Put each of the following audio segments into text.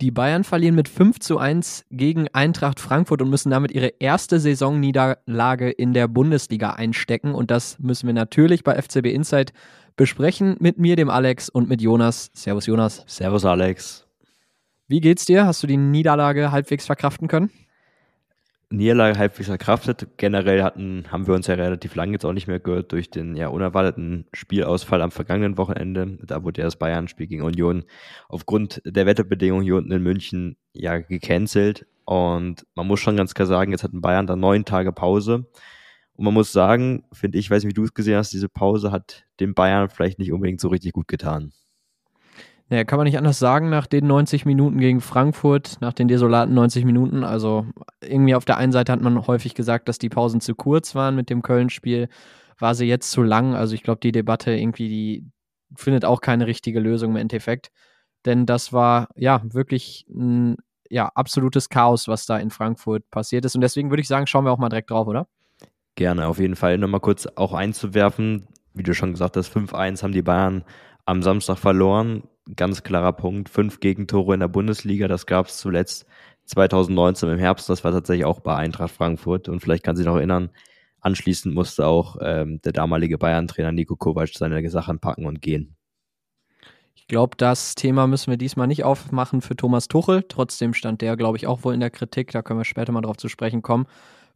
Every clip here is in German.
Die Bayern verlieren mit 5 zu 1 gegen Eintracht Frankfurt und müssen damit ihre erste Saisonniederlage in der Bundesliga einstecken. Und das müssen wir natürlich bei FCB Insight besprechen mit mir, dem Alex und mit Jonas. Servus Jonas. Servus Alex. Wie geht's dir? Hast du die Niederlage halbwegs verkraften können? Niederlage halbwegs verkraftet. Generell hatten, haben wir uns ja relativ lange jetzt auch nicht mehr gehört durch den ja unerwarteten Spielausfall am vergangenen Wochenende. Da wurde ja das Bayern-Spiel gegen Union aufgrund der Wetterbedingungen hier unten in München ja gecancelt. Und man muss schon ganz klar sagen, jetzt hatten Bayern da neun Tage Pause. Und man muss sagen, finde ich, weiß nicht, wie du es gesehen hast, diese Pause hat dem Bayern vielleicht nicht unbedingt so richtig gut getan. Naja, kann man nicht anders sagen, nach den 90 Minuten gegen Frankfurt, nach den desolaten 90 Minuten. Also irgendwie auf der einen Seite hat man häufig gesagt, dass die Pausen zu kurz waren mit dem Köln-Spiel. War sie jetzt zu lang? Also ich glaube, die Debatte irgendwie, die findet auch keine richtige Lösung im Endeffekt. Denn das war ja wirklich ein ja, absolutes Chaos, was da in Frankfurt passiert ist. Und deswegen würde ich sagen, schauen wir auch mal direkt drauf, oder? Gerne, auf jeden Fall. Nochmal kurz auch einzuwerfen, wie du schon gesagt hast, 5-1 haben die Bayern am Samstag verloren ganz klarer Punkt. Fünf Gegentore in der Bundesliga, das gab es zuletzt 2019 im Herbst. Das war tatsächlich auch bei Eintracht Frankfurt. Und vielleicht kann sich noch erinnern, anschließend musste auch ähm, der damalige Bayern-Trainer Nico Kovac seine Sachen packen und gehen. Ich glaube, das Thema müssen wir diesmal nicht aufmachen für Thomas Tuchel. Trotzdem stand der, glaube ich, auch wohl in der Kritik. Da können wir später mal drauf zu sprechen kommen.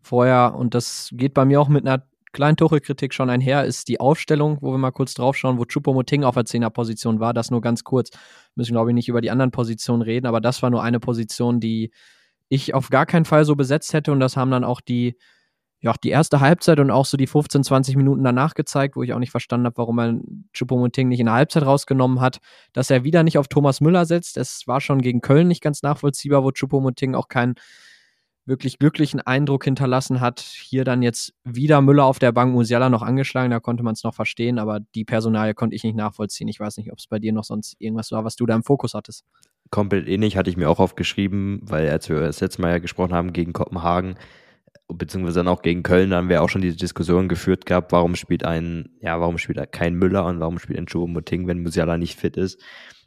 Vorher, und das geht bei mir auch mit einer kleinen Tuchel-Kritik schon einher, ist die Aufstellung, wo wir mal kurz drauf schauen, wo Chupomoting auf der Zehnerposition war. Das nur ganz kurz. Müssen, glaube ich, nicht über die anderen Positionen reden, aber das war nur eine Position, die ich auf gar keinen Fall so besetzt hätte und das haben dann auch die, ja, die erste Halbzeit und auch so die 15, 20 Minuten danach gezeigt, wo ich auch nicht verstanden habe, warum er Chupomoting nicht in der Halbzeit rausgenommen hat, dass er wieder nicht auf Thomas Müller setzt. Es war schon gegen Köln nicht ganz nachvollziehbar, wo Chupomoting auch kein wirklich glücklichen Eindruck hinterlassen hat. Hier dann jetzt wieder Müller auf der Bank, Musiala noch angeschlagen, da konnte man es noch verstehen, aber die Personalie konnte ich nicht nachvollziehen. Ich weiß nicht, ob es bei dir noch sonst irgendwas war, was du da im Fokus hattest. Komplett ähnlich hatte ich mir auch aufgeschrieben, weil als wir das letzte Mal ja gesprochen haben gegen Kopenhagen, beziehungsweise dann auch gegen Köln, dann haben wir auch schon diese Diskussion geführt gehabt, warum spielt ein, ja, warum spielt kein Müller und warum spielt ein Choupo-Moting, wenn Musiala nicht fit ist.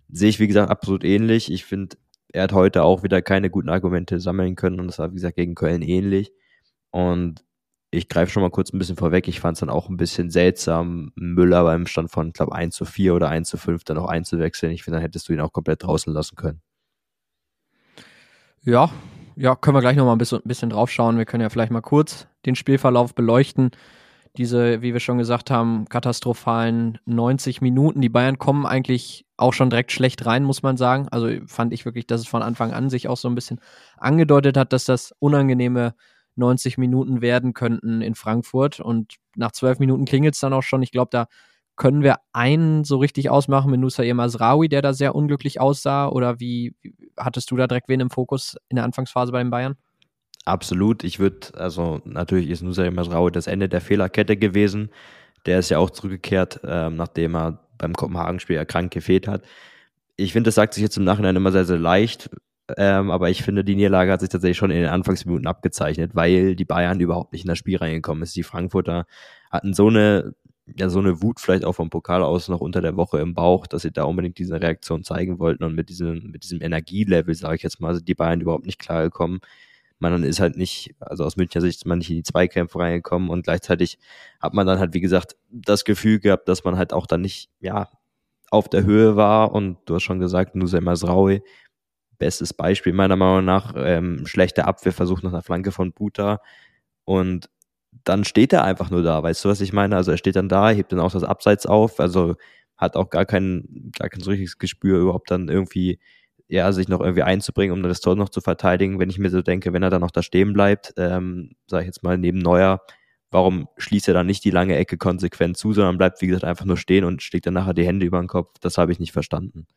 Sehe ich, wie gesagt, absolut ähnlich. Ich finde, er hat heute auch wieder keine guten Argumente sammeln können und das war, wie gesagt, gegen Köln ähnlich. Und ich greife schon mal kurz ein bisschen vorweg. Ich fand es dann auch ein bisschen seltsam, Müller beim Stand von, glaube 1 zu 4 oder 1 zu 5 dann auch einzuwechseln. Ich finde, dann hättest du ihn auch komplett draußen lassen können. Ja, ja, können wir gleich noch mal ein bisschen, ein bisschen drauf schauen. Wir können ja vielleicht mal kurz den Spielverlauf beleuchten diese, wie wir schon gesagt haben, katastrophalen 90 Minuten. Die Bayern kommen eigentlich auch schon direkt schlecht rein, muss man sagen. Also fand ich wirklich, dass es von Anfang an sich auch so ein bisschen angedeutet hat, dass das unangenehme 90 Minuten werden könnten in Frankfurt. Und nach zwölf Minuten klingelt es dann auch schon. Ich glaube, da können wir einen so richtig ausmachen mit Nusa Masraoui, der da sehr unglücklich aussah? Oder wie hattest du da direkt wen im Fokus in der Anfangsphase bei den Bayern? Absolut. Ich würde, also natürlich ist Nusa Masraoui das Ende der Fehlerkette gewesen. Der ist ja auch zurückgekehrt, ähm, nachdem er beim Kopenhagen-Spiel erkrankt gefehlt hat. Ich finde, das sagt sich jetzt im Nachhinein immer sehr, sehr leicht. Ähm, aber ich finde, die Niederlage hat sich tatsächlich schon in den Anfangsminuten abgezeichnet, weil die Bayern überhaupt nicht in das Spiel reingekommen ist. Die Frankfurter hatten so eine, ja, so eine Wut vielleicht auch vom Pokal aus noch unter der Woche im Bauch, dass sie da unbedingt diese Reaktion zeigen wollten und mit diesem, mit diesem Energielevel, sage ich jetzt mal, sind die Bayern überhaupt nicht klargekommen man ist halt nicht, also aus Münchner Sicht ist man nicht in die Zweikämpfe reingekommen und gleichzeitig hat man dann halt, wie gesagt, das Gefühl gehabt, dass man halt auch dann nicht, ja, auf der Höhe war und du hast schon gesagt, Nusay Masraui, bestes Beispiel meiner Meinung nach, ähm, schlechter Abwehrversuch nach einer Flanke von Buta und dann steht er einfach nur da, weißt du, was ich meine? Also er steht dann da, hebt dann auch das Abseits auf, also hat auch gar kein, gar kein so richtiges Gespür überhaupt dann irgendwie ja, sich noch irgendwie einzubringen, um das Tor noch zu verteidigen. Wenn ich mir so denke, wenn er dann noch da stehen bleibt, ähm, sage ich jetzt mal neben Neuer, warum schließt er dann nicht die lange Ecke konsequent zu, sondern bleibt, wie gesagt, einfach nur stehen und schlägt dann nachher die Hände über den Kopf? Das habe ich nicht verstanden.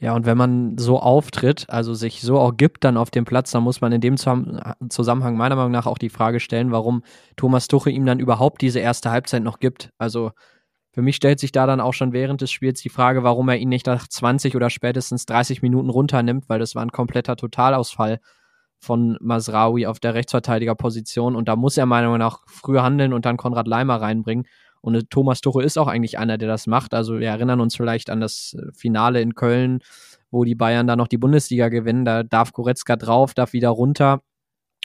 Ja, und wenn man so auftritt, also sich so auch gibt dann auf dem Platz, dann muss man in dem Zusammenhang meiner Meinung nach auch die Frage stellen, warum Thomas Tuchel ihm dann überhaupt diese erste Halbzeit noch gibt. Also für mich stellt sich da dann auch schon während des Spiels die Frage, warum er ihn nicht nach 20 oder spätestens 30 Minuten runternimmt, weil das war ein kompletter Totalausfall von Masraoui auf der Rechtsverteidigerposition und da muss er meiner Meinung nach früher handeln und dann Konrad Leimer reinbringen. Und äh, Thomas Tuchel ist auch eigentlich einer, der das macht. Also wir erinnern uns vielleicht an das äh, Finale in Köln, wo die Bayern da noch die Bundesliga gewinnen. Da darf Goretzka drauf, darf wieder runter.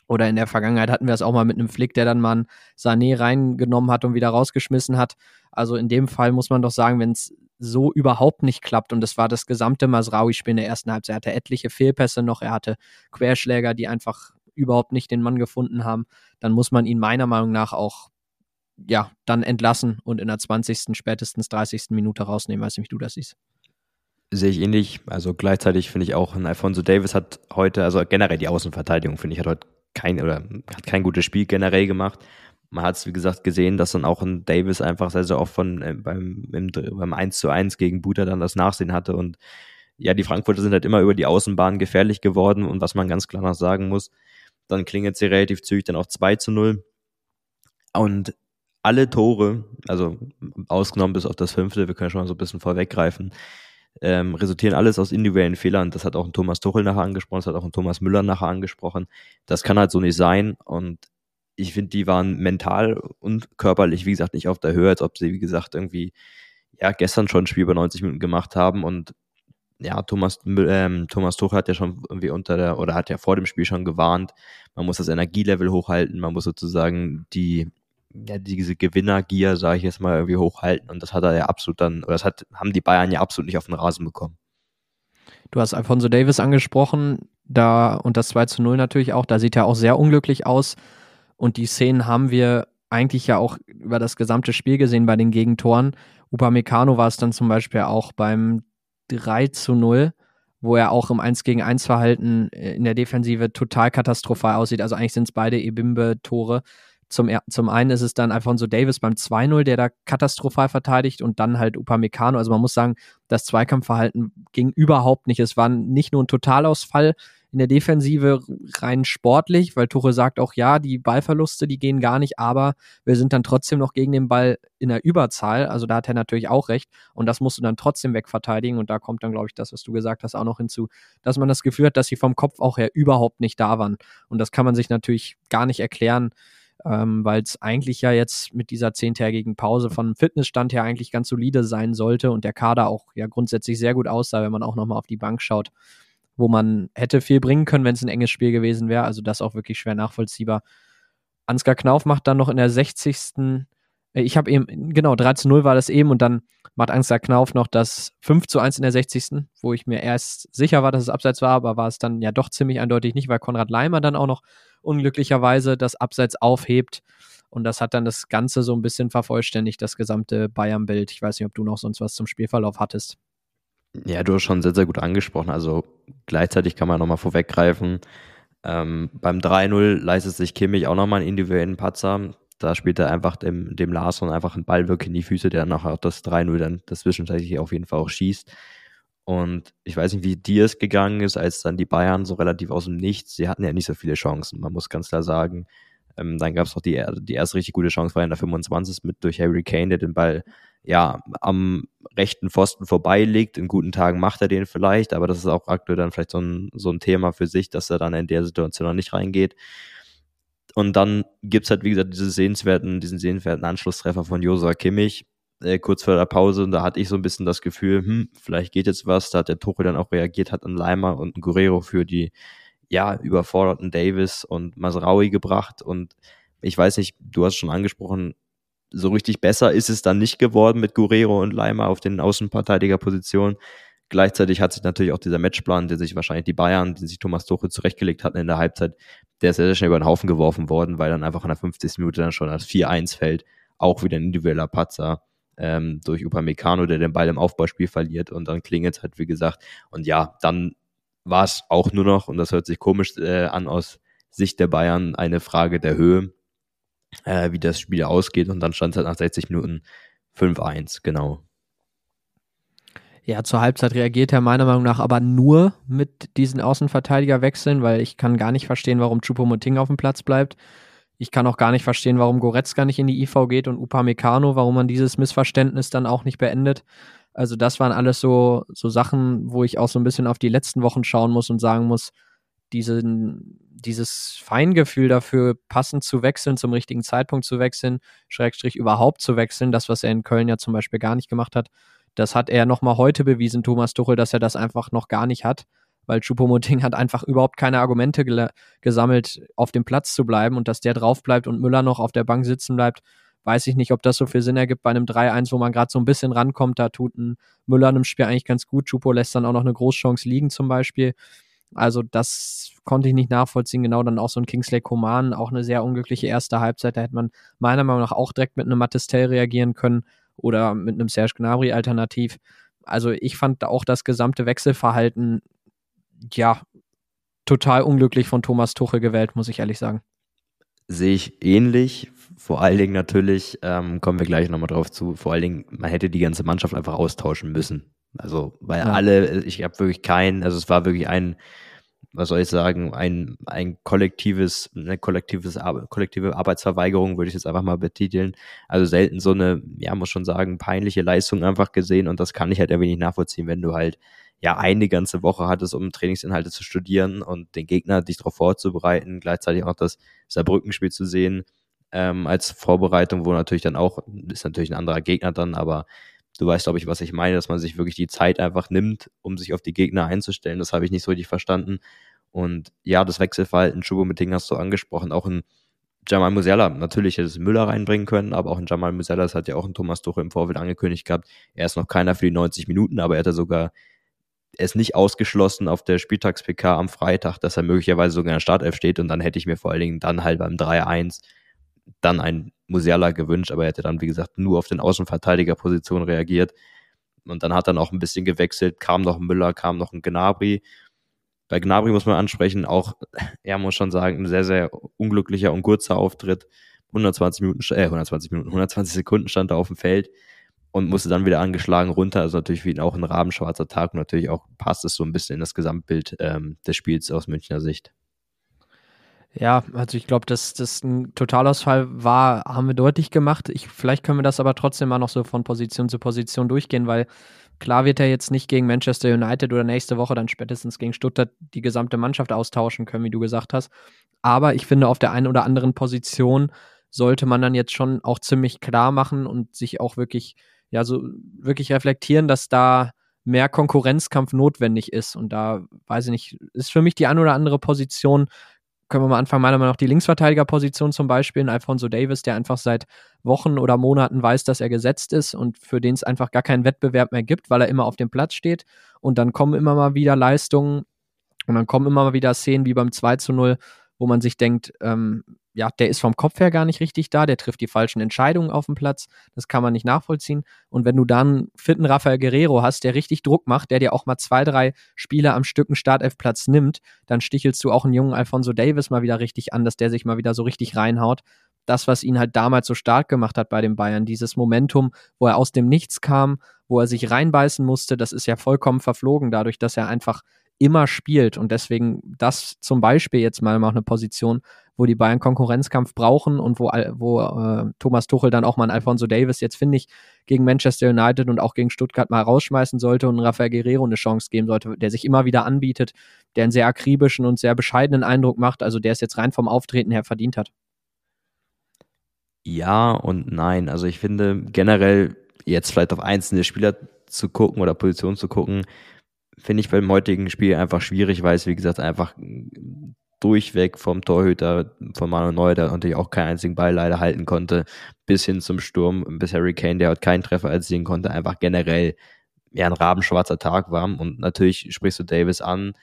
Oder in der Vergangenheit hatten wir es auch mal mit einem Flick, der dann mal einen Sané reingenommen hat und wieder rausgeschmissen hat. Also in dem Fall muss man doch sagen, wenn es so überhaupt nicht klappt und das war das gesamte Masraui-Spiel in der ersten Halbzeit. Er hatte etliche Fehlpässe noch, er hatte Querschläger, die einfach überhaupt nicht den Mann gefunden haben, dann muss man ihn meiner Meinung nach auch ja, dann entlassen und in der 20., spätestens 30. Minute rausnehmen. Weiß nicht, wie du das siehst. Sehe ich ähnlich. Also gleichzeitig finde ich auch, ein Alfonso Davis hat heute, also generell die Außenverteidigung, finde ich, hat heute kein oder hat kein gutes Spiel generell gemacht. Man hat es, wie gesagt, gesehen, dass dann auch ein Davis einfach sehr, sehr oft von, äh, beim, im, beim 1 zu 1 gegen Buter dann das Nachsehen hatte. Und ja, die Frankfurter sind halt immer über die Außenbahn gefährlich geworden. Und was man ganz klar noch sagen muss, dann klingelt sie relativ zügig dann auch 2 zu 0. Und alle Tore, also ausgenommen bis auf das fünfte, wir können schon mal so ein bisschen vorweggreifen, ähm, resultieren alles aus individuellen Fehlern. Das hat auch ein Thomas Tuchel nachher angesprochen, das hat auch ein Thomas Müller nachher angesprochen. Das kann halt so nicht sein. Und ich finde, die waren mental und körperlich, wie gesagt, nicht auf der Höhe, als ob sie, wie gesagt, irgendwie ja gestern schon ein Spiel über 90 Minuten gemacht haben und ja, Thomas, ähm, Thomas Tuchel hat ja schon irgendwie unter der, oder hat ja vor dem Spiel schon gewarnt, man muss das Energielevel hochhalten, man muss sozusagen die, ja, diese Gewinnergier, sage ich jetzt mal, irgendwie hochhalten. Und das hat er ja absolut dann, oder das hat, haben die Bayern ja absolut nicht auf den Rasen bekommen. Du hast Alfonso Davis angesprochen, da und das 2 zu 0 natürlich auch, da sieht er auch sehr unglücklich aus. Und die Szenen haben wir eigentlich ja auch über das gesamte Spiel gesehen bei den Gegentoren. Upamecano war es dann zum Beispiel auch beim 3 zu 0, wo er auch im 1 gegen 1 Verhalten äh, in der Defensive total katastrophal aussieht. Also eigentlich sind es beide Ebimbe-Tore. Zum, zum einen ist es dann Alfonso Davis beim 2-0, der da katastrophal verteidigt und dann halt Upamecano. Also man muss sagen, das Zweikampfverhalten ging überhaupt nicht. Es war nicht nur ein Totalausfall in der Defensive rein sportlich, weil Tuchel sagt auch, ja, die Ballverluste, die gehen gar nicht, aber wir sind dann trotzdem noch gegen den Ball in der Überzahl. Also da hat er natürlich auch recht und das musst du dann trotzdem wegverteidigen und da kommt dann, glaube ich, das, was du gesagt hast, auch noch hinzu, dass man das Gefühl hat, dass sie vom Kopf auch her überhaupt nicht da waren. Und das kann man sich natürlich gar nicht erklären, ähm, weil es eigentlich ja jetzt mit dieser zehntägigen Pause von Fitnessstand her eigentlich ganz solide sein sollte und der Kader auch ja grundsätzlich sehr gut aussah, wenn man auch nochmal auf die Bank schaut wo man hätte viel bringen können, wenn es ein enges Spiel gewesen wäre. Also das auch wirklich schwer nachvollziehbar. Ansgar Knauf macht dann noch in der 60. Äh, ich habe eben, genau, 3 zu 0 war das eben und dann macht Ansgar Knauf noch das 5 zu 1 in der 60. Wo ich mir erst sicher war, dass es abseits war, aber war es dann ja doch ziemlich eindeutig nicht, weil Konrad Leimer dann auch noch unglücklicherweise das Abseits aufhebt. Und das hat dann das Ganze so ein bisschen vervollständigt, das gesamte Bayern-Bild. Ich weiß nicht, ob du noch sonst was zum Spielverlauf hattest. Ja, du hast schon sehr, sehr gut angesprochen. Also gleichzeitig kann man nochmal vorweggreifen. Ähm, beim 3-0 leistet sich Kimmich auch nochmal einen individuellen Patzer. Da spielt er einfach dem, dem Larson einfach einen Ball wirklich in die Füße, der nachher auch das 3-0 dann das zwischenzeitlich auf jeden Fall auch schießt. Und ich weiß nicht, wie dir es gegangen ist, als dann die Bayern so relativ aus dem Nichts, sie hatten ja nicht so viele Chancen, man muss ganz klar sagen. Ähm, dann gab es noch die, die erste richtig gute Chance, war in der 25. mit durch Harry Kane, der den Ball ja am rechten Pfosten vorbeilegt. In guten Tagen macht er den vielleicht, aber das ist auch aktuell dann vielleicht so ein, so ein Thema für sich, dass er dann in der Situation noch nicht reingeht. Und dann gibt's halt, wie gesagt, diese sehenswerten, diesen sehenswerten Anschlusstreffer von Josua Kimmich, äh, kurz vor der Pause. Und da hatte ich so ein bisschen das Gefühl, hm, vielleicht geht jetzt was. Da hat der Tuchel dann auch reagiert, hat einen Leimer und einen Guerrero für die, ja, überforderten Davis und Masraui gebracht. Und ich weiß nicht, du hast schon angesprochen, so richtig besser ist es dann nicht geworden mit Guerrero und Leimer auf den Außenverteidigerpositionen. Gleichzeitig hat sich natürlich auch dieser Matchplan, den sich wahrscheinlich die Bayern, den sich Thomas Tuchel zurechtgelegt hatten in der Halbzeit, der ist sehr, sehr schnell über den Haufen geworfen worden, weil dann einfach in der 50. Minute dann schon als 4-1 fällt. Auch wieder ein individueller Patzer ähm, durch Upamecano, der den Ball im Aufbauspiel verliert und dann klingelt es halt, wie gesagt. Und ja, dann war es auch nur noch, und das hört sich komisch äh, an aus Sicht der Bayern, eine Frage der Höhe äh, wie das Spiel ausgeht. Und dann stand es halt nach 60 Minuten 5-1, genau. Ja, zur Halbzeit reagiert er meiner Meinung nach aber nur mit diesen Außenverteidigerwechseln, weil ich kann gar nicht verstehen, warum Chupomoting auf dem Platz bleibt. Ich kann auch gar nicht verstehen, warum Goretzka nicht in die IV geht und Upamecano, warum man dieses Missverständnis dann auch nicht beendet. Also das waren alles so, so Sachen, wo ich auch so ein bisschen auf die letzten Wochen schauen muss und sagen muss, diesen, dieses Feingefühl dafür, passend zu wechseln, zum richtigen Zeitpunkt zu wechseln, Schrägstrich überhaupt zu wechseln, das, was er in Köln ja zum Beispiel gar nicht gemacht hat, das hat er nochmal heute bewiesen, Thomas Tuchel, dass er das einfach noch gar nicht hat, weil Choupo-Moting hat einfach überhaupt keine Argumente gesammelt, auf dem Platz zu bleiben und dass der drauf bleibt und Müller noch auf der Bank sitzen bleibt, weiß ich nicht, ob das so viel Sinn ergibt bei einem 3-1, wo man gerade so ein bisschen rankommt. Da tut ein Müller in einem Spiel eigentlich ganz gut. Chupo lässt dann auch noch eine Großchance liegen zum Beispiel. Also das konnte ich nicht nachvollziehen. Genau dann auch so ein Kingsley Coman, auch eine sehr unglückliche erste Halbzeit. Da hätte man meiner Meinung nach auch direkt mit einem Mattistell reagieren können oder mit einem Serge Gnabry alternativ. Also ich fand auch das gesamte Wechselverhalten, ja, total unglücklich von Thomas Tuchel gewählt, muss ich ehrlich sagen. Sehe ich ähnlich. Vor allen Dingen natürlich, ähm, kommen wir gleich nochmal drauf zu, vor allen Dingen, man hätte die ganze Mannschaft einfach austauschen müssen. Also, weil ja. alle, ich habe wirklich keinen, also es war wirklich ein, was soll ich sagen, ein, ein kollektives, eine kollektives, kollektive Arbeitsverweigerung, würde ich jetzt einfach mal betiteln. Also selten so eine, ja, muss schon sagen, peinliche Leistung einfach gesehen und das kann ich halt ein wenig nachvollziehen, wenn du halt ja eine ganze Woche hattest, um Trainingsinhalte zu studieren und den Gegner dich darauf vorzubereiten, gleichzeitig auch das Saarbrückenspiel zu sehen ähm, als Vorbereitung, wo natürlich dann auch, ist natürlich ein anderer Gegner dann, aber du weißt, glaube ich, was ich meine, dass man sich wirklich die Zeit einfach nimmt, um sich auf die Gegner einzustellen. Das habe ich nicht so richtig verstanden. Und ja, das Wechselverhalten, Schubo mit Ding hast du angesprochen, auch ein Jamal Musiala, natürlich hätte es Müller reinbringen können, aber auch ein Jamal Musiala, das hat ja auch ein Thomas Tuchel im Vorfeld angekündigt gehabt. Er ist noch keiner für die 90 Minuten, aber er hat ja sogar ist nicht ausgeschlossen auf der Spieltags-PK am Freitag, dass er möglicherweise sogar in der Startelf steht und dann hätte ich mir vor allen Dingen dann halt beim 3-1 dann ein Musiala gewünscht, aber er hätte dann, wie gesagt, nur auf den Außenverteidigerposition reagiert und dann hat er noch ein bisschen gewechselt, kam noch ein Müller, kam noch ein Gnabry. Bei Gnabry muss man ansprechen, auch, er muss schon sagen, ein sehr, sehr unglücklicher und kurzer Auftritt. 120 Minuten, äh, 120 Minuten, 120 Sekunden stand er auf dem Feld und musste dann wieder angeschlagen runter. Also natürlich ihn auch ein rabenschwarzer Tag und natürlich auch passt es so ein bisschen in das Gesamtbild ähm, des Spiels aus Münchner Sicht. Ja, also ich glaube, dass das ein Totalausfall war, haben wir deutlich gemacht. Ich, vielleicht können wir das aber trotzdem mal noch so von Position zu Position durchgehen, weil klar wird er jetzt nicht gegen Manchester United oder nächste Woche dann spätestens gegen Stuttgart die gesamte Mannschaft austauschen können, wie du gesagt hast. Aber ich finde, auf der einen oder anderen Position sollte man dann jetzt schon auch ziemlich klar machen und sich auch wirklich ja, so wirklich reflektieren, dass da mehr Konkurrenzkampf notwendig ist. Und da, weiß ich nicht, ist für mich die ein oder andere Position, können wir mal anfangen, meiner Meinung nach die Linksverteidigerposition zum Beispiel, in Alfonso Davis, der einfach seit Wochen oder Monaten weiß, dass er gesetzt ist und für den es einfach gar keinen Wettbewerb mehr gibt, weil er immer auf dem Platz steht. Und dann kommen immer mal wieder Leistungen und dann kommen immer mal wieder Szenen wie beim 2 zu 0, wo man sich denkt, ähm, ja, der ist vom Kopf her gar nicht richtig da, der trifft die falschen Entscheidungen auf dem Platz, das kann man nicht nachvollziehen. Und wenn du dann fitten Rafael Guerrero hast, der richtig Druck macht, der dir auch mal zwei, drei Spiele am Stück einen Startelfplatz nimmt, dann stichelst du auch einen jungen Alfonso Davis mal wieder richtig an, dass der sich mal wieder so richtig reinhaut. Das, was ihn halt damals so stark gemacht hat bei den Bayern, dieses Momentum, wo er aus dem Nichts kam, wo er sich reinbeißen musste, das ist ja vollkommen verflogen, dadurch, dass er einfach immer spielt. Und deswegen das zum Beispiel jetzt mal noch eine Position, wo die Bayern Konkurrenzkampf brauchen und wo, wo äh, Thomas Tuchel dann auch mal einen Alfonso Davis jetzt, finde ich, gegen Manchester United und auch gegen Stuttgart mal rausschmeißen sollte und Rafael Guerrero eine Chance geben sollte, der sich immer wieder anbietet, der einen sehr akribischen und sehr bescheidenen Eindruck macht, also der es jetzt rein vom Auftreten her verdient hat. Ja und nein. Also ich finde generell jetzt vielleicht auf einzelne Spieler zu gucken oder Positionen zu gucken, finde ich beim heutigen Spiel einfach schwierig, weil es, wie gesagt, einfach durchweg vom Torhüter von Manu Neuer, der natürlich auch keinen einzigen Ball leider halten konnte, bis hin zum Sturm, bis Harry Kane, der heute keinen Treffer erzielen konnte, einfach generell ja ein rabenschwarzer Tag war. Und natürlich sprichst du Davis an,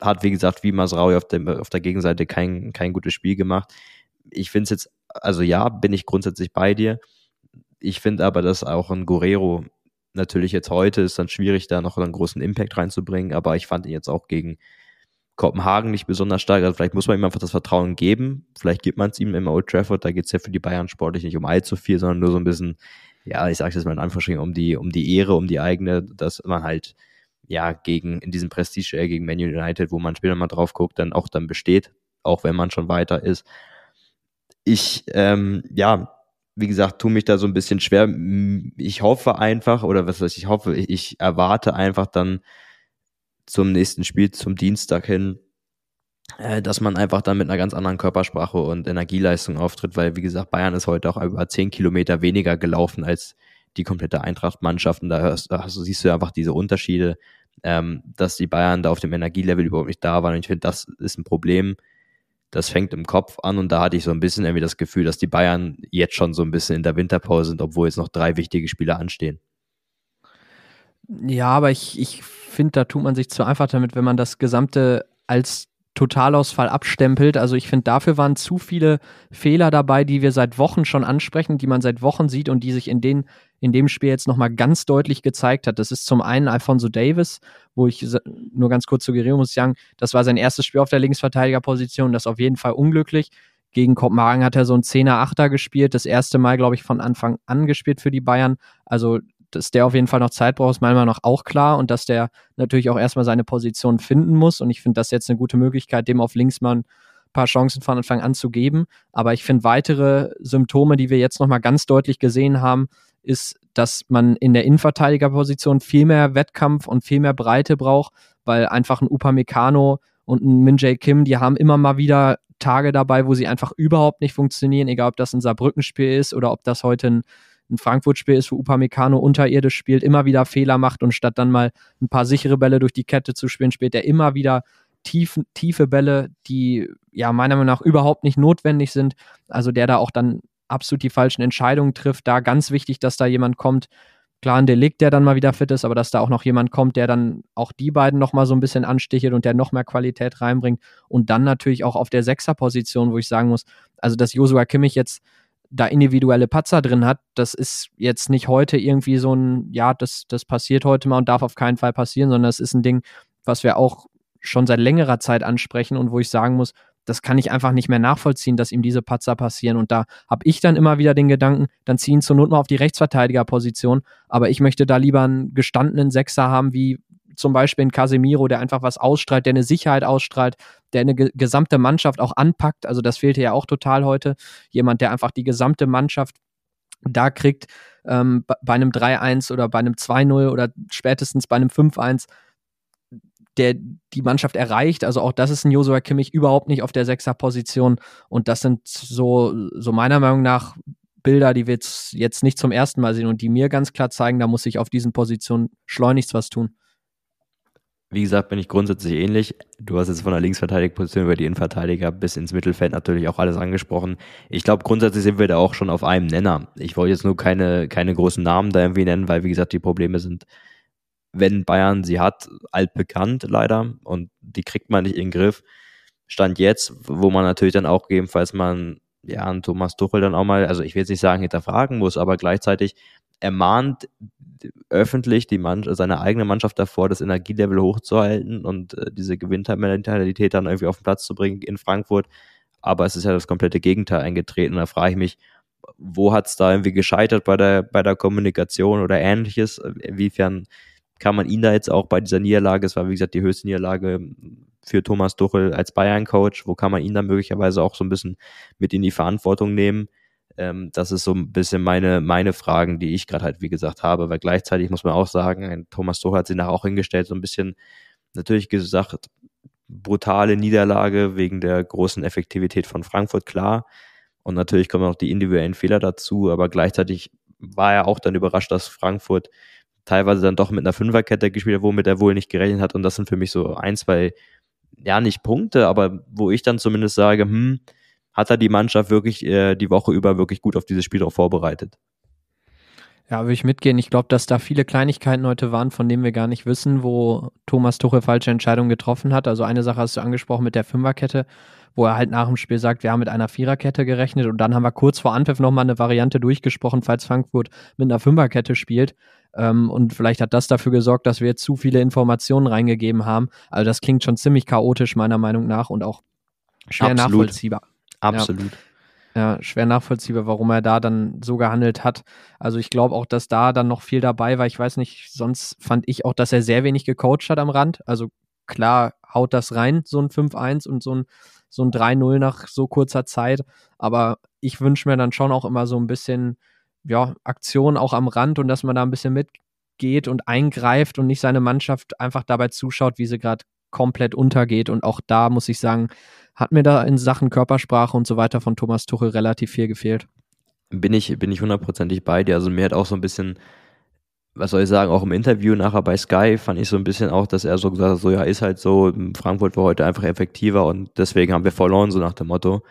hat, wie gesagt, wie Masraui auf, dem, auf der Gegenseite kein, kein gutes Spiel gemacht. Ich finde es jetzt, also ja, bin ich grundsätzlich bei dir. Ich finde aber, dass auch ein Guerrero natürlich jetzt heute ist dann schwierig, da noch einen großen Impact reinzubringen, aber ich fand ihn jetzt auch gegen Kopenhagen nicht besonders stark. Also vielleicht muss man ihm einfach das Vertrauen geben. Vielleicht gibt man es ihm im Old Trafford. Da geht es ja für die Bayern sportlich nicht um allzu viel, sondern nur so ein bisschen, ja, ich sage es jetzt mal in Anführungsstrichen, um die, um die Ehre, um die eigene, dass man halt ja gegen in diesem Prestige äh, gegen Man United, wo man später mal drauf guckt, dann auch dann besteht, auch wenn man schon weiter ist. Ich, ähm, ja, wie gesagt, tue mich da so ein bisschen schwer. Ich hoffe einfach, oder was heißt ich hoffe, ich erwarte einfach dann zum nächsten Spiel, zum Dienstag hin, äh, dass man einfach dann mit einer ganz anderen Körpersprache und Energieleistung auftritt, weil, wie gesagt, Bayern ist heute auch über zehn Kilometer weniger gelaufen als die komplette Eintracht-Mannschaft. Und da, hörst, da siehst du einfach diese Unterschiede, ähm, dass die Bayern da auf dem Energielevel überhaupt nicht da waren. Und ich finde, das ist ein Problem. Das fängt im Kopf an und da hatte ich so ein bisschen irgendwie das Gefühl, dass die Bayern jetzt schon so ein bisschen in der Winterpause sind, obwohl jetzt noch drei wichtige Spiele anstehen. Ja, aber ich, ich finde, da tut man sich zu einfach damit, wenn man das Gesamte als Totalausfall abstempelt. Also ich finde, dafür waren zu viele Fehler dabei, die wir seit Wochen schon ansprechen, die man seit Wochen sieht und die sich in, den, in dem Spiel jetzt nochmal ganz deutlich gezeigt hat. Das ist zum einen Alfonso Davis, wo ich nur ganz kurz suggerieren muss, sagen, das war sein erstes Spiel auf der Linksverteidigerposition, das ist auf jeden Fall unglücklich. Gegen Kopenhagen hat er so ein 10er-8er gespielt, das erste Mal, glaube ich, von Anfang an gespielt für die Bayern. Also dass der auf jeden Fall noch Zeit braucht, ist meiner Meinung nach auch klar und dass der natürlich auch erstmal seine Position finden muss. Und ich finde das jetzt eine gute Möglichkeit, dem auf links mal ein paar Chancen von Anfang an zu geben. Aber ich finde weitere Symptome, die wir jetzt nochmal ganz deutlich gesehen haben, ist, dass man in der Innenverteidigerposition viel mehr Wettkampf und viel mehr Breite braucht, weil einfach ein Upamecano und ein Min Jae Kim, die haben immer mal wieder Tage dabei, wo sie einfach überhaupt nicht funktionieren, egal ob das ein Saarbrücken-Spiel ist oder ob das heute ein ein Frankfurt-Spiel ist, wo Upamecano unterirdisch spielt, immer wieder Fehler macht und statt dann mal ein paar sichere Bälle durch die Kette zu spielen, spielt er immer wieder tief, tiefe Bälle, die ja meiner Meinung nach überhaupt nicht notwendig sind. Also der da auch dann absolut die falschen Entscheidungen trifft. Da ganz wichtig, dass da jemand kommt, klar ein Delikt, der dann mal wieder fit ist, aber dass da auch noch jemand kommt, der dann auch die beiden noch mal so ein bisschen anstichelt und der noch mehr Qualität reinbringt und dann natürlich auch auf der Sechserposition, wo ich sagen muss, also dass Joshua Kimmich jetzt da individuelle Patzer drin hat, das ist jetzt nicht heute irgendwie so ein, ja, das, das passiert heute mal und darf auf keinen Fall passieren, sondern es ist ein Ding, was wir auch schon seit längerer Zeit ansprechen und wo ich sagen muss, das kann ich einfach nicht mehr nachvollziehen, dass ihm diese Patzer passieren. Und da habe ich dann immer wieder den Gedanken, dann ziehen zur Not mal auf die Rechtsverteidigerposition. Aber ich möchte da lieber einen gestandenen Sechser haben, wie zum Beispiel ein Casemiro, der einfach was ausstrahlt, der eine Sicherheit ausstrahlt, der eine ge gesamte Mannschaft auch anpackt. Also das fehlte ja auch total heute. Jemand, der einfach die gesamte Mannschaft da kriegt, ähm, bei einem 3-1 oder bei einem 2-0 oder spätestens bei einem 5-1 der die Mannschaft erreicht. Also auch das ist ein Josua Kimmich überhaupt nicht auf der Sechser-Position. Und das sind so, so meiner Meinung nach Bilder, die wir jetzt, nicht zum ersten Mal sehen und die mir ganz klar zeigen, da muss sich auf diesen Positionen schleunigst was tun. Wie gesagt, bin ich grundsätzlich ähnlich. Du hast jetzt von der Linksverteidigposition über die Innenverteidiger bis ins Mittelfeld natürlich auch alles angesprochen. Ich glaube, grundsätzlich sind wir da auch schon auf einem Nenner. Ich wollte jetzt nur keine, keine großen Namen da irgendwie nennen, weil, wie gesagt, die Probleme sind, wenn Bayern sie hat, altbekannt leider und die kriegt man nicht in den Griff. Stand jetzt, wo man natürlich dann auch gegebenenfalls man ja, einen Thomas Tuchel dann auch mal, also ich will jetzt nicht sagen hinterfragen muss, aber gleichzeitig ermahnt öffentlich die Mann seine eigene Mannschaft davor, das Energielevel hochzuhalten und äh, diese Gewinnmentalität dann irgendwie auf den Platz zu bringen in Frankfurt. Aber es ist ja das komplette Gegenteil eingetreten. Da frage ich mich, wo hat es da irgendwie gescheitert bei der, bei der Kommunikation oder ähnliches? Inwiefern kann man ihn da jetzt auch bei dieser Niederlage, es war wie gesagt die höchste Niederlage für Thomas Tuchel als Bayern-Coach, wo kann man ihn dann möglicherweise auch so ein bisschen mit in die Verantwortung nehmen? Ähm, das ist so ein bisschen meine, meine Fragen, die ich gerade halt, wie gesagt, habe, weil gleichzeitig muss man auch sagen, Thomas Tuchel hat sich nachher auch hingestellt, so ein bisschen natürlich gesagt, brutale Niederlage wegen der großen Effektivität von Frankfurt, klar. Und natürlich kommen auch die individuellen Fehler dazu, aber gleichzeitig war er auch dann überrascht, dass Frankfurt teilweise dann doch mit einer Fünferkette gespielt hat, womit er wohl nicht gerechnet hat. Und das sind für mich so ein, zwei, ja, nicht Punkte, aber wo ich dann zumindest sage, hm, hat er die Mannschaft wirklich äh, die Woche über wirklich gut auf dieses Spiel darauf vorbereitet. Ja, würde ich mitgehen. Ich glaube, dass da viele Kleinigkeiten heute waren, von denen wir gar nicht wissen, wo Thomas Tuchel falsche Entscheidungen getroffen hat. Also eine Sache hast du angesprochen mit der Fünferkette, wo er halt nach dem Spiel sagt, wir haben mit einer Viererkette gerechnet und dann haben wir kurz vor Anpfiff nochmal eine Variante durchgesprochen, falls Frankfurt mit einer Fünferkette spielt. Ähm, und vielleicht hat das dafür gesorgt, dass wir jetzt zu viele Informationen reingegeben haben. Also das klingt schon ziemlich chaotisch meiner Meinung nach und auch schwer Absolut. nachvollziehbar. Absolut. Ja. ja. schwer nachvollziehbar, warum er da dann so gehandelt hat. Also ich glaube auch, dass da dann noch viel dabei war. Ich weiß nicht, sonst fand ich auch, dass er sehr wenig gecoacht hat am Rand. Also klar haut das rein, so ein 5-1 und so ein, so ein 3-0 nach so kurzer Zeit. Aber ich wünsche mir dann schon auch immer so ein bisschen, ja, Aktion auch am Rand und dass man da ein bisschen mitgeht und eingreift und nicht seine Mannschaft einfach dabei zuschaut, wie sie gerade komplett untergeht. Und auch da muss ich sagen, hat mir da in Sachen Körpersprache und so weiter von Thomas Tuchel relativ viel gefehlt. Bin ich, bin ich hundertprozentig bei dir. Also mir hat auch so ein bisschen, was soll ich sagen, auch im Interview nachher bei Sky fand ich so ein bisschen auch, dass er so gesagt hat, so ja, ist halt so, Frankfurt war heute einfach effektiver und deswegen haben wir verloren, so nach dem Motto.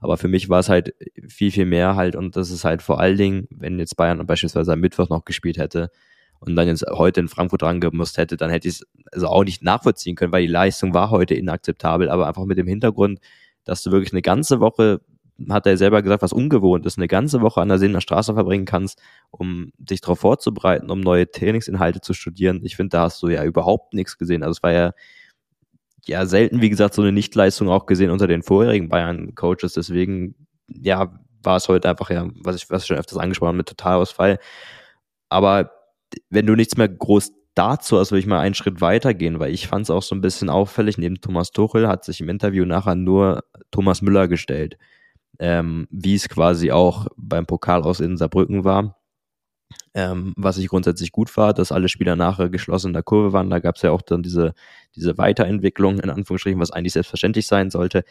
Aber für mich war es halt viel, viel mehr halt und das ist halt vor allen Dingen, wenn jetzt Bayern beispielsweise am Mittwoch noch gespielt hätte und dann jetzt heute in Frankfurt rangemusst hätte, dann hätte ich es also auch nicht nachvollziehen können, weil die Leistung war heute inakzeptabel, aber einfach mit dem Hintergrund, dass du wirklich eine ganze Woche, hat er selber gesagt, was ungewohnt ist, eine ganze Woche an der Seener Straße verbringen kannst, um dich darauf vorzubereiten, um neue Trainingsinhalte zu studieren. Ich finde, da hast du ja überhaupt nichts gesehen. Also es war ja ja selten, wie gesagt, so eine Nichtleistung auch gesehen unter den vorherigen Bayern-Coaches. Deswegen, ja, war es heute einfach ja, was ich, was ich schon öfters angesprochen habe, mit Totalausfall. Aber wenn du nichts mehr groß dazu hast, würde ich mal einen Schritt weiter gehen, weil ich fand es auch so ein bisschen auffällig. Neben Thomas Tuchel hat sich im Interview nachher nur Thomas Müller gestellt, ähm, wie es quasi auch beim Pokal aus in Saarbrücken war. Ähm, was ich grundsätzlich gut war, dass alle Spieler nachher geschlossen in der Kurve waren. Da gab es ja auch dann diese, diese Weiterentwicklung, in Anführungsstrichen, was eigentlich selbstverständlich sein sollte.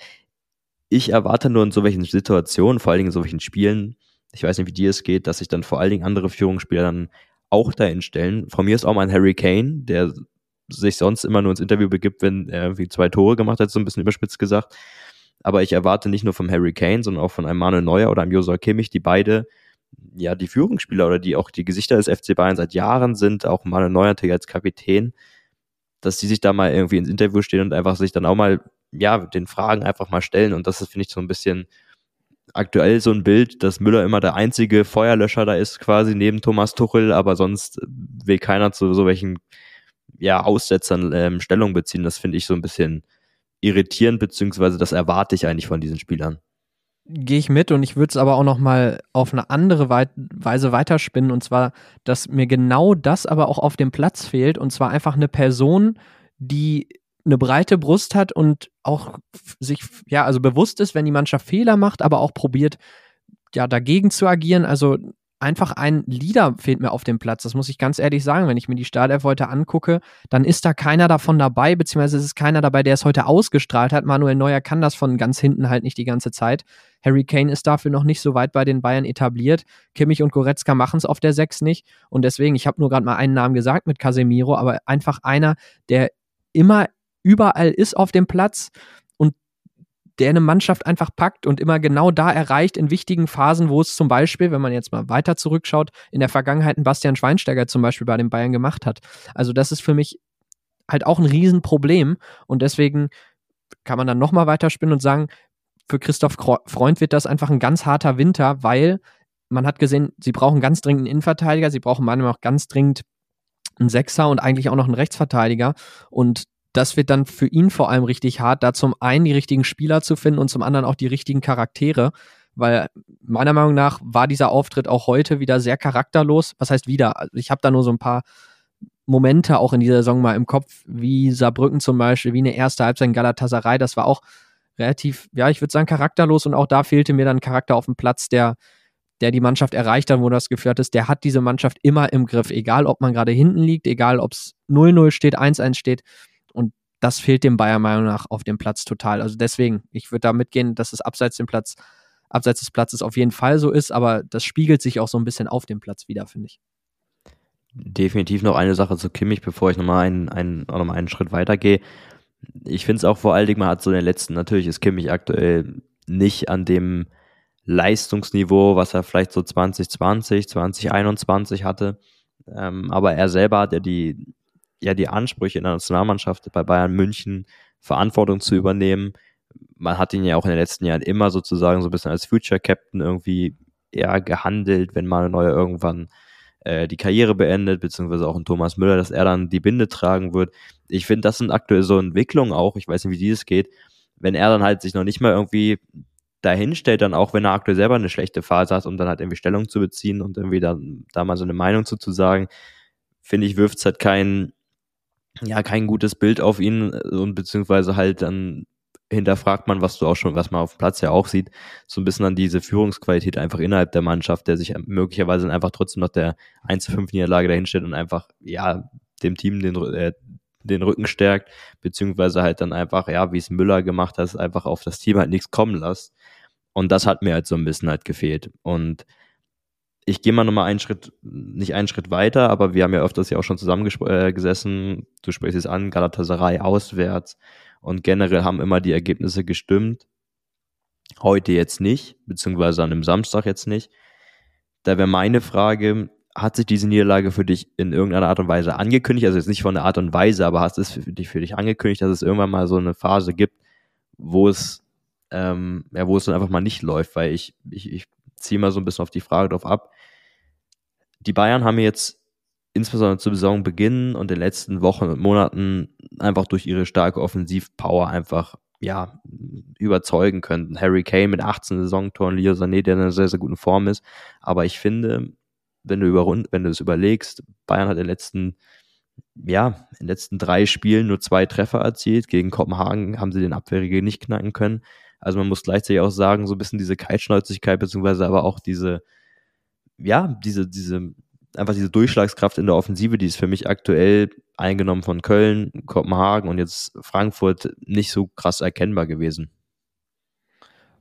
Ich erwarte nur in so welchen Situationen, vor allen Dingen in solchen Spielen, ich weiß nicht, wie dir es geht, dass sich dann vor allen Dingen andere Führungsspieler dann auch dahin stellen. Von mir ist auch mal ein Harry Kane, der sich sonst immer nur ins Interview begibt, wenn er irgendwie zwei Tore gemacht hat, so ein bisschen überspitzt gesagt. Aber ich erwarte nicht nur vom Harry Kane, sondern auch von einem Manuel Neuer oder einem Josua Kimmich, die beide ja die Führungsspieler oder die auch die Gesichter des FC Bayern seit Jahren sind, auch Manuel Neuer als Kapitän, dass die sich da mal irgendwie ins Interview stehen und einfach sich dann auch mal, ja, den Fragen einfach mal stellen. Und das ist, finde ich, so ein bisschen aktuell so ein Bild, dass Müller immer der einzige Feuerlöscher da ist, quasi neben Thomas Tuchel, aber sonst will keiner zu so welchen, ja, Aussetzern ähm, Stellung beziehen. Das finde ich so ein bisschen irritierend, beziehungsweise das erwarte ich eigentlich von diesen Spielern gehe ich mit und ich würde es aber auch noch mal auf eine andere Weise weiterspinnen und zwar, dass mir genau das aber auch auf dem Platz fehlt und zwar einfach eine Person, die eine breite Brust hat und auch sich ja also bewusst ist, wenn die Mannschaft Fehler macht, aber auch probiert ja dagegen zu agieren. Also einfach ein Leader fehlt mir auf dem Platz. Das muss ich ganz ehrlich sagen. Wenn ich mir die Startelf heute angucke, dann ist da keiner davon dabei, beziehungsweise es ist keiner dabei, der es heute ausgestrahlt hat. Manuel Neuer kann das von ganz hinten halt nicht die ganze Zeit. Harry Kane ist dafür noch nicht so weit bei den Bayern etabliert. Kimmich und Goretzka machen es auf der 6 nicht. Und deswegen, ich habe nur gerade mal einen Namen gesagt mit Casemiro, aber einfach einer, der immer überall ist auf dem Platz der eine Mannschaft einfach packt und immer genau da erreicht in wichtigen Phasen, wo es zum Beispiel, wenn man jetzt mal weiter zurückschaut, in der Vergangenheit ein Bastian Schweinsteiger zum Beispiel bei den Bayern gemacht hat. Also das ist für mich halt auch ein Riesenproblem und deswegen kann man dann nochmal weiterspinnen und sagen, für Christoph Freund wird das einfach ein ganz harter Winter, weil man hat gesehen, sie brauchen ganz dringend einen Innenverteidiger, sie brauchen manchmal auch ganz dringend einen Sechser und eigentlich auch noch einen Rechtsverteidiger und das wird dann für ihn vor allem richtig hart, da zum einen die richtigen Spieler zu finden und zum anderen auch die richtigen Charaktere, weil meiner Meinung nach war dieser Auftritt auch heute wieder sehr charakterlos. Was heißt wieder? Also ich habe da nur so ein paar Momente auch in dieser Saison mal im Kopf, wie Saarbrücken zum Beispiel, wie eine erste Halbzeit in Galatasaray, das war auch relativ, ja, ich würde sagen, charakterlos und auch da fehlte mir dann Charakter auf dem Platz, der, der die Mannschaft erreicht hat, wo das geführt ist, der hat diese Mannschaft immer im Griff, egal ob man gerade hinten liegt, egal ob es 0-0 steht, 1-1 steht, das fehlt dem Bayern Meinung nach auf dem Platz total. Also deswegen, ich würde da mitgehen, dass es abseits dem Platz, abseits des Platzes auf jeden Fall so ist, aber das spiegelt sich auch so ein bisschen auf dem Platz wieder, finde ich. Definitiv noch eine Sache zu Kimmich, bevor ich nochmal einen, einen, noch einen Schritt weitergehe. Ich finde es auch vor allen Dingen, man hat so den letzten, natürlich ist Kimmich aktuell nicht an dem Leistungsniveau, was er vielleicht so 2020, 2021 hatte. Ähm, aber er selber hat ja die ja die Ansprüche in der Nationalmannschaft bei Bayern München Verantwortung zu übernehmen. Man hat ihn ja auch in den letzten Jahren immer sozusagen so ein bisschen als Future Captain irgendwie eher gehandelt, wenn mal Neuer irgendwann äh, die Karriere beendet, beziehungsweise auch ein Thomas Müller, dass er dann die Binde tragen wird. Ich finde, das sind aktuell so Entwicklungen auch, ich weiß nicht, wie dieses geht, wenn er dann halt sich noch nicht mal irgendwie dahin stellt, dann auch wenn er aktuell selber eine schlechte Phase hat, um dann halt irgendwie Stellung zu beziehen und irgendwie da, da mal so eine Meinung zu, zu sagen, finde ich, wirft es halt keinen ja kein gutes Bild auf ihn äh, und beziehungsweise halt dann hinterfragt man, was du auch schon, was man auf dem Platz ja auch sieht, so ein bisschen an diese Führungsqualität einfach innerhalb der Mannschaft, der sich möglicherweise dann einfach trotzdem noch der 1 zu 5 Niederlage dahinstellt und einfach, ja, dem Team den, äh, den Rücken stärkt, beziehungsweise halt dann einfach, ja, wie es Müller gemacht hat, einfach auf das Team halt nichts kommen lässt. Und das hat mir halt so ein bisschen halt gefehlt. Und ich gehe mal nochmal einen Schritt, nicht einen Schritt weiter, aber wir haben ja öfters ja auch schon zusammengesessen. Äh, du sprichst es an, Galatasaray auswärts. Und generell haben immer die Ergebnisse gestimmt. Heute jetzt nicht, beziehungsweise an dem Samstag jetzt nicht. Da wäre meine Frage, hat sich diese Niederlage für dich in irgendeiner Art und Weise angekündigt? Also jetzt nicht von der Art und Weise, aber hast es für dich, für dich angekündigt, dass es irgendwann mal so eine Phase gibt, wo es, ähm, ja, wo es dann einfach mal nicht läuft? Weil ich, ich, ich ziehe mal so ein bisschen auf die Frage drauf ab. Die Bayern haben jetzt insbesondere zu Saisonbeginn und den letzten Wochen und Monaten einfach durch ihre starke Offensivpower einfach ja, überzeugen können. Harry Kane mit 18 Saisontoren, Leo Sané, der in einer sehr, sehr guten Form ist. Aber ich finde, wenn du, über, wenn du es überlegst, Bayern hat in den letzten, ja, in den letzten drei Spielen nur zwei Treffer erzielt. Gegen Kopenhagen haben sie den Abwehrriegel nicht knacken können. Also man muss gleichzeitig auch sagen, so ein bisschen diese Kaltschnäuzigkeit, beziehungsweise aber auch diese, ja, diese, diese, einfach diese Durchschlagskraft in der Offensive, die ist für mich aktuell eingenommen von Köln, Kopenhagen und jetzt Frankfurt nicht so krass erkennbar gewesen.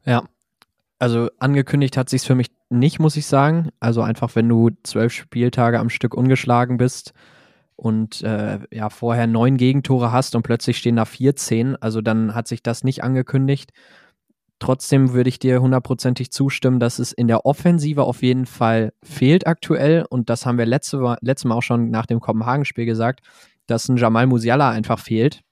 Ja, also angekündigt hat sich für mich nicht, muss ich sagen. Also einfach, wenn du zwölf Spieltage am Stück ungeschlagen bist und äh, ja vorher neun Gegentore hast und plötzlich stehen da 14, also dann hat sich das nicht angekündigt. Trotzdem würde ich dir hundertprozentig zustimmen, dass es in der Offensive auf jeden Fall fehlt aktuell. Und das haben wir letzte, letzte Mal auch schon nach dem Kopenhagen-Spiel gesagt, dass ein Jamal Musiala einfach fehlt.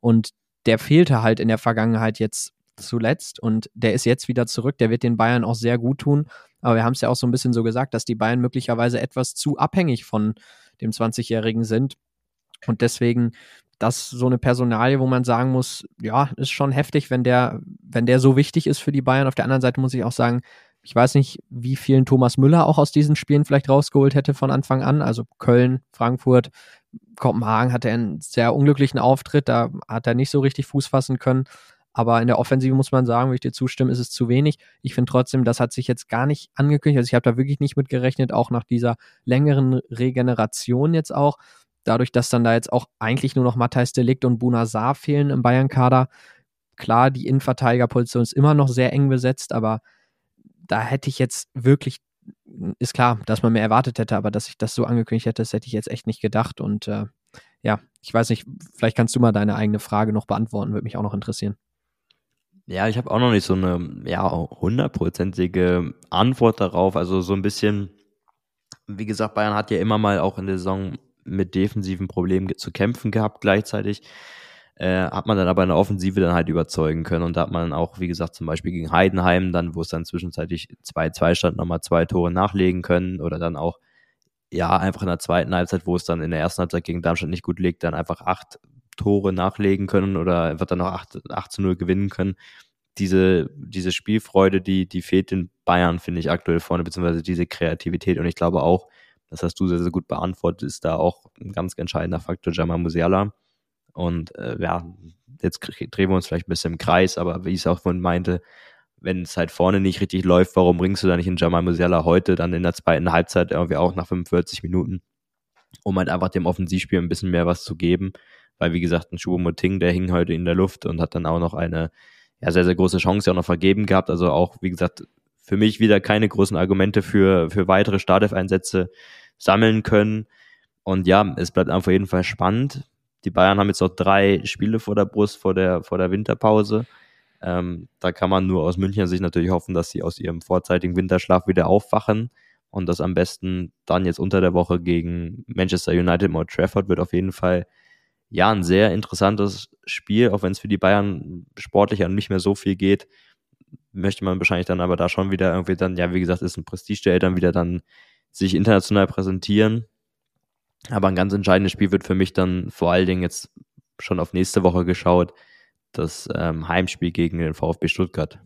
Und der fehlte halt in der Vergangenheit jetzt zuletzt und der ist jetzt wieder zurück. Der wird den Bayern auch sehr gut tun. Aber wir haben es ja auch so ein bisschen so gesagt, dass die Bayern möglicherweise etwas zu abhängig von dem 20-Jährigen sind. Und deswegen das so eine Personalie, wo man sagen muss, ja, ist schon heftig, wenn der, wenn der so wichtig ist für die Bayern. Auf der anderen Seite muss ich auch sagen, ich weiß nicht, wie vielen Thomas Müller auch aus diesen Spielen vielleicht rausgeholt hätte von Anfang an. Also Köln, Frankfurt, Kopenhagen hatte einen sehr unglücklichen Auftritt, da hat er nicht so richtig Fuß fassen können. Aber in der Offensive muss man sagen, wo ich dir zustimme, ist es zu wenig. Ich finde trotzdem, das hat sich jetzt gar nicht angekündigt. Also ich habe da wirklich nicht mit gerechnet, auch nach dieser längeren Regeneration jetzt auch. Dadurch, dass dann da jetzt auch eigentlich nur noch Matthijs Delikt und Buna Saar fehlen im Bayern-Kader. Klar, die Innenverteidigerposition ist immer noch sehr eng besetzt, aber da hätte ich jetzt wirklich, ist klar, dass man mehr erwartet hätte, aber dass ich das so angekündigt hätte, das hätte ich jetzt echt nicht gedacht. Und äh, ja, ich weiß nicht, vielleicht kannst du mal deine eigene Frage noch beantworten, würde mich auch noch interessieren. Ja, ich habe auch noch nicht so eine ja hundertprozentige Antwort darauf. Also so ein bisschen, wie gesagt, Bayern hat ja immer mal auch in der Saison mit defensiven Problemen zu kämpfen gehabt gleichzeitig. Äh, hat man dann aber in der Offensive dann halt überzeugen können. Und da hat man auch, wie gesagt, zum Beispiel gegen Heidenheim, dann, wo es dann zwischenzeitlich 2-2 stand, nochmal zwei Tore nachlegen können. Oder dann auch, ja, einfach in der zweiten Halbzeit, wo es dann in der ersten Halbzeit gegen Darmstadt nicht gut liegt, dann einfach acht Tore nachlegen können oder einfach dann noch 8, 8 zu 0 gewinnen können. Diese, diese Spielfreude, die, die fehlt den Bayern, finde ich, aktuell vorne, beziehungsweise diese Kreativität. Und ich glaube auch, das hast du sehr, sehr gut beantwortet, ist da auch ein ganz entscheidender Faktor Jamal Musiala. Und äh, ja, jetzt drehen wir uns vielleicht ein bisschen im Kreis, aber wie ich es auch vorhin meinte, wenn es halt vorne nicht richtig läuft, warum bringst du da nicht in Jamal Musiala heute dann in der zweiten Halbzeit irgendwie auch nach 45 Minuten, um halt einfach dem Offensivspiel ein bisschen mehr was zu geben? Weil, wie gesagt, ein Choupo-Moting, der hing heute in der Luft und hat dann auch noch eine ja, sehr, sehr große Chance ja auch noch vergeben gehabt. Also auch, wie gesagt, für mich wieder keine großen Argumente für, für weitere Startelf-Einsätze sammeln können. Und ja, es bleibt auf jeden Fall spannend. Die Bayern haben jetzt noch drei Spiele vor der Brust, vor der, vor der Winterpause. Ähm, da kann man nur aus Münchner Sicht natürlich hoffen, dass sie aus ihrem vorzeitigen Winterschlaf wieder aufwachen und das am besten dann jetzt unter der Woche gegen Manchester United Mount Trafford wird auf jeden Fall ja ein sehr interessantes Spiel, auch wenn es für die Bayern sportlich ja nicht mehr so viel geht, möchte man wahrscheinlich dann aber da schon wieder irgendwie dann, ja, wie gesagt, ist ein Prestige, dann wieder dann sich international präsentieren. Aber ein ganz entscheidendes Spiel wird für mich dann vor allen Dingen jetzt schon auf nächste Woche geschaut, das ähm, Heimspiel gegen den VfB Stuttgart.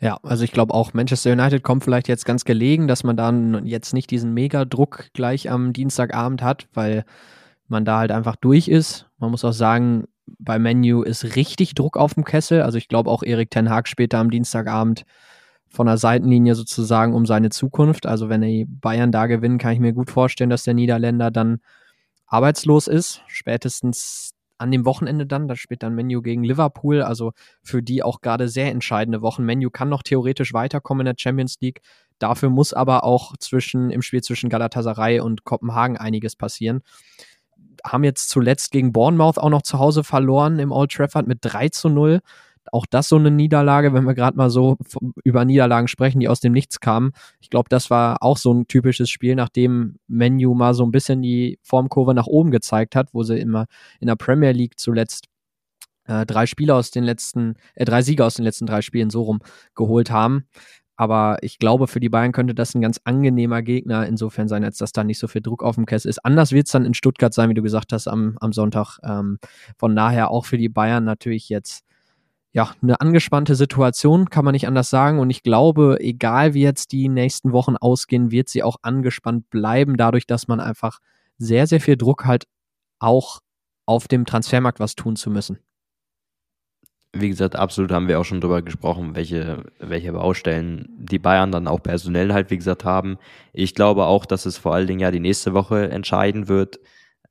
Ja, also ich glaube auch Manchester United kommt vielleicht jetzt ganz gelegen, dass man dann jetzt nicht diesen Mega-Druck gleich am Dienstagabend hat, weil man da halt einfach durch ist. Man muss auch sagen, bei Menu ist richtig Druck auf dem Kessel. Also ich glaube auch Erik Ten Hag später am Dienstagabend von der Seitenlinie sozusagen um seine Zukunft. Also wenn die Bayern da gewinnen, kann ich mir gut vorstellen, dass der Niederländer dann arbeitslos ist, spätestens an dem Wochenende dann, da spielt dann Menu gegen Liverpool, also für die auch gerade sehr entscheidende Wochen. Menu kann noch theoretisch weiterkommen in der Champions League, dafür muss aber auch zwischen im Spiel zwischen Galatasaray und Kopenhagen einiges passieren. Haben jetzt zuletzt gegen Bournemouth auch noch zu Hause verloren im Old Trafford mit 3 zu 0 auch das so eine Niederlage, wenn wir gerade mal so über Niederlagen sprechen, die aus dem Nichts kamen. Ich glaube, das war auch so ein typisches Spiel, nachdem Menu mal so ein bisschen die Formkurve nach oben gezeigt hat, wo sie immer in der Premier League zuletzt äh, drei Spiele aus den letzten, äh, drei Siege aus den letzten drei Spielen so rum geholt haben. Aber ich glaube, für die Bayern könnte das ein ganz angenehmer Gegner insofern sein, als dass da nicht so viel Druck auf dem Kessel ist. Anders wird es dann in Stuttgart sein, wie du gesagt hast, am, am Sonntag. Ähm, von daher auch für die Bayern natürlich jetzt ja, eine angespannte Situation, kann man nicht anders sagen. Und ich glaube, egal wie jetzt die nächsten Wochen ausgehen, wird sie auch angespannt bleiben, dadurch, dass man einfach sehr, sehr viel Druck halt auch auf dem Transfermarkt was tun zu müssen. Wie gesagt, absolut haben wir auch schon drüber gesprochen, welche, welche Baustellen die Bayern dann auch personell halt, wie gesagt, haben. Ich glaube auch, dass es vor allen Dingen ja die nächste Woche entscheiden wird.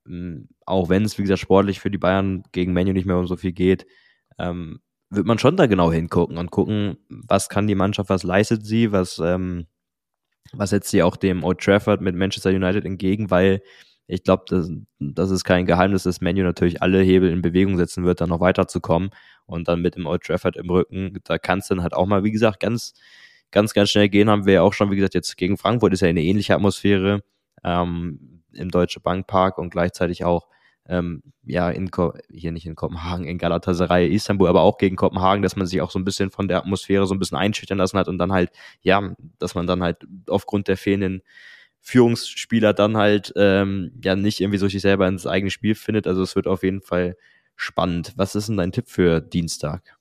Ähm, auch wenn es, wie gesagt, sportlich für die Bayern gegen Menu nicht mehr um so viel geht. Ähm, wird man schon da genau hingucken und gucken, was kann die Mannschaft, was leistet sie, was, ähm, was setzt sie auch dem Old Trafford mit Manchester United entgegen, weil ich glaube, das, das ist kein Geheimnis, dass Menu natürlich alle Hebel in Bewegung setzen wird, dann noch weiterzukommen und dann mit dem Old Trafford im Rücken, da kann es dann halt auch mal, wie gesagt, ganz, ganz, ganz schnell gehen, haben wir ja auch schon, wie gesagt, jetzt gegen Frankfurt ist ja eine ähnliche Atmosphäre ähm, im Deutsche Bank Park und gleichzeitig auch ähm, ja, in hier nicht in Kopenhagen, in Galatasaray, Istanbul, aber auch gegen Kopenhagen, dass man sich auch so ein bisschen von der Atmosphäre so ein bisschen einschüchtern lassen hat und dann halt, ja, dass man dann halt aufgrund der fehlenden Führungsspieler dann halt ähm, ja nicht irgendwie so sich selber ins eigene Spiel findet. Also es wird auf jeden Fall spannend. Was ist denn dein Tipp für Dienstag?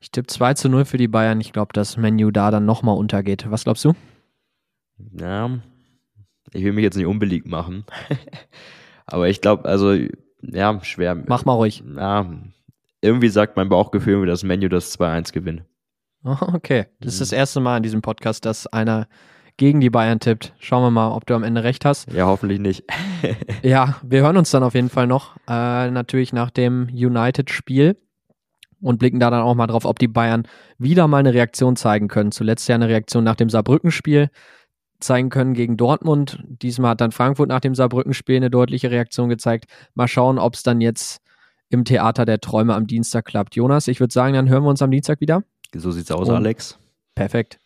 Ich tippe 2 zu 0 für die Bayern. Ich glaube, dass Menu da dann nochmal untergeht. Was glaubst du? Ja, ich will mich jetzt nicht unbeliebt machen. Aber ich glaube, also, ja, schwer. Mach mal ruhig. Ja, irgendwie sagt mein Bauchgefühl mir, dass Menu das 2-1 gewinnt. Okay, das ist das erste Mal in diesem Podcast, dass einer gegen die Bayern tippt. Schauen wir mal, ob du am Ende recht hast. Ja, hoffentlich nicht. ja, wir hören uns dann auf jeden Fall noch. Äh, natürlich nach dem United-Spiel und blicken da dann auch mal drauf, ob die Bayern wieder mal eine Reaktion zeigen können. Zuletzt ja eine Reaktion nach dem Saarbrücken-Spiel zeigen können gegen Dortmund. Diesmal hat dann Frankfurt nach dem Saarbrücken-Spiel eine deutliche Reaktion gezeigt. Mal schauen, ob es dann jetzt im Theater der Träume am Dienstag klappt. Jonas, ich würde sagen, dann hören wir uns am Dienstag wieder. So sieht's aus, Und Alex. Perfekt.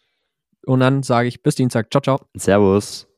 Und dann sage ich bis Dienstag. Ciao, ciao. Servus.